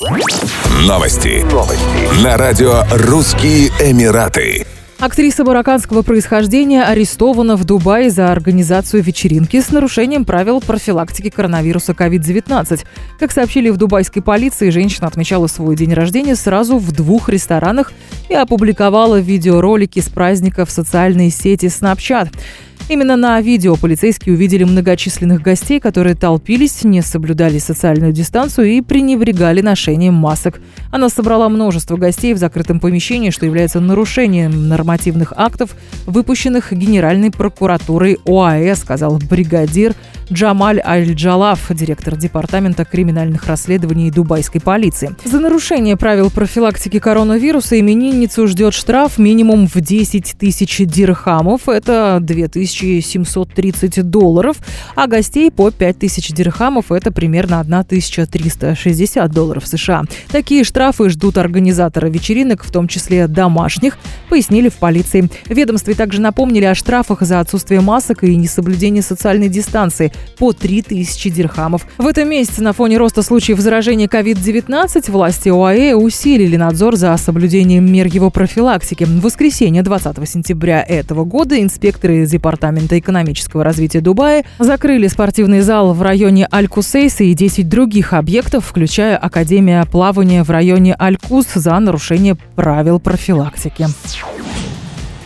Новости. Новости. На радио «Русские Эмираты». Актриса марокканского происхождения арестована в Дубае за организацию вечеринки с нарушением правил профилактики коронавируса COVID-19. Как сообщили в дубайской полиции, женщина отмечала свой день рождения сразу в двух ресторанах и опубликовала видеоролики с праздника в социальной сети Snapchat. Именно на видео полицейские увидели многочисленных гостей, которые толпились, не соблюдали социальную дистанцию и пренебрегали ношением масок. Она собрала множество гостей в закрытом помещении, что является нарушением нормативных актов, выпущенных Генеральной прокуратурой ОАЭ, сказал бригадир Джамаль Аль-Джалав, директор департамента криминальных расследований дубайской полиции. За нарушение правил профилактики коронавируса именинницу ждет штраф минимум в 10 тысяч дирхамов. Это 2000 1730 долларов, а гостей по 5000 дирхамов – это примерно 1360 долларов США. Такие штрафы ждут организатора вечеринок, в том числе домашних, пояснили в полиции. В ведомстве также напомнили о штрафах за отсутствие масок и несоблюдение социальной дистанции по 3000 дирхамов. В этом месяце на фоне роста случаев заражения COVID-19 власти ОАЭ усилили надзор за соблюдением мер его профилактики. В воскресенье 20 сентября этого года инспекторы департамента экономического развития Дубая закрыли спортивный зал в районе Аль-Кусейса и 10 других объектов, включая Академия плавания в районе Аль-Кус за нарушение правил профилактики.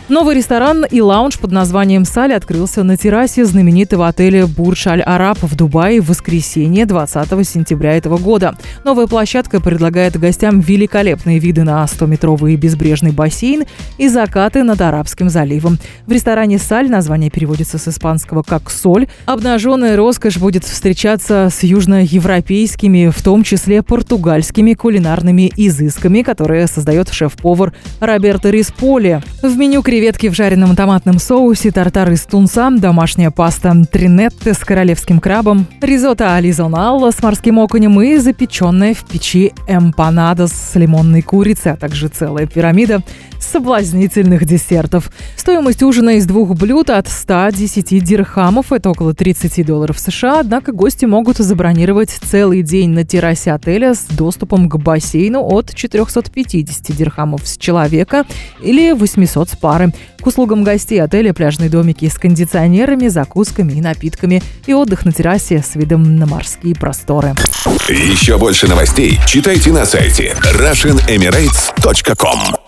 Новый ресторан и лаунж под названием «Саль» открылся на террасе знаменитого отеля «Бурдж Аль-Араб» в Дубае в воскресенье 20 сентября этого года. Новая площадка предлагает гостям великолепные виды на 100-метровый безбрежный бассейн и закаты над Арабским заливом. В ресторане «Саль» название переводится с испанского как «соль». Обнаженная роскошь будет встречаться с южноевропейскими, в том числе португальскими кулинарными изысками, которые создает шеф-повар Роберто Рисполи. В меню креветки в жареном томатном соусе, тартар из тунца, домашняя паста тринетте с королевским крабом, ризотто ализоналла с морским окунем и запеченная в печи эмпанада с лимонной курицей, а также целая пирамида соблазнительных десертов. Стоимость ужина из двух блюд от 110 дирхамов, это около 30 долларов США, однако гости могут забронировать целый день на террасе отеля с доступом к бассейну от 450 дирхамов с человека или 800 с пары. К услугам гостей отеля пляжные домики с кондиционерами, закусками и напитками. И отдых на террасе с видом на морские просторы. Еще больше новостей читайте на сайте RussianEmirates.com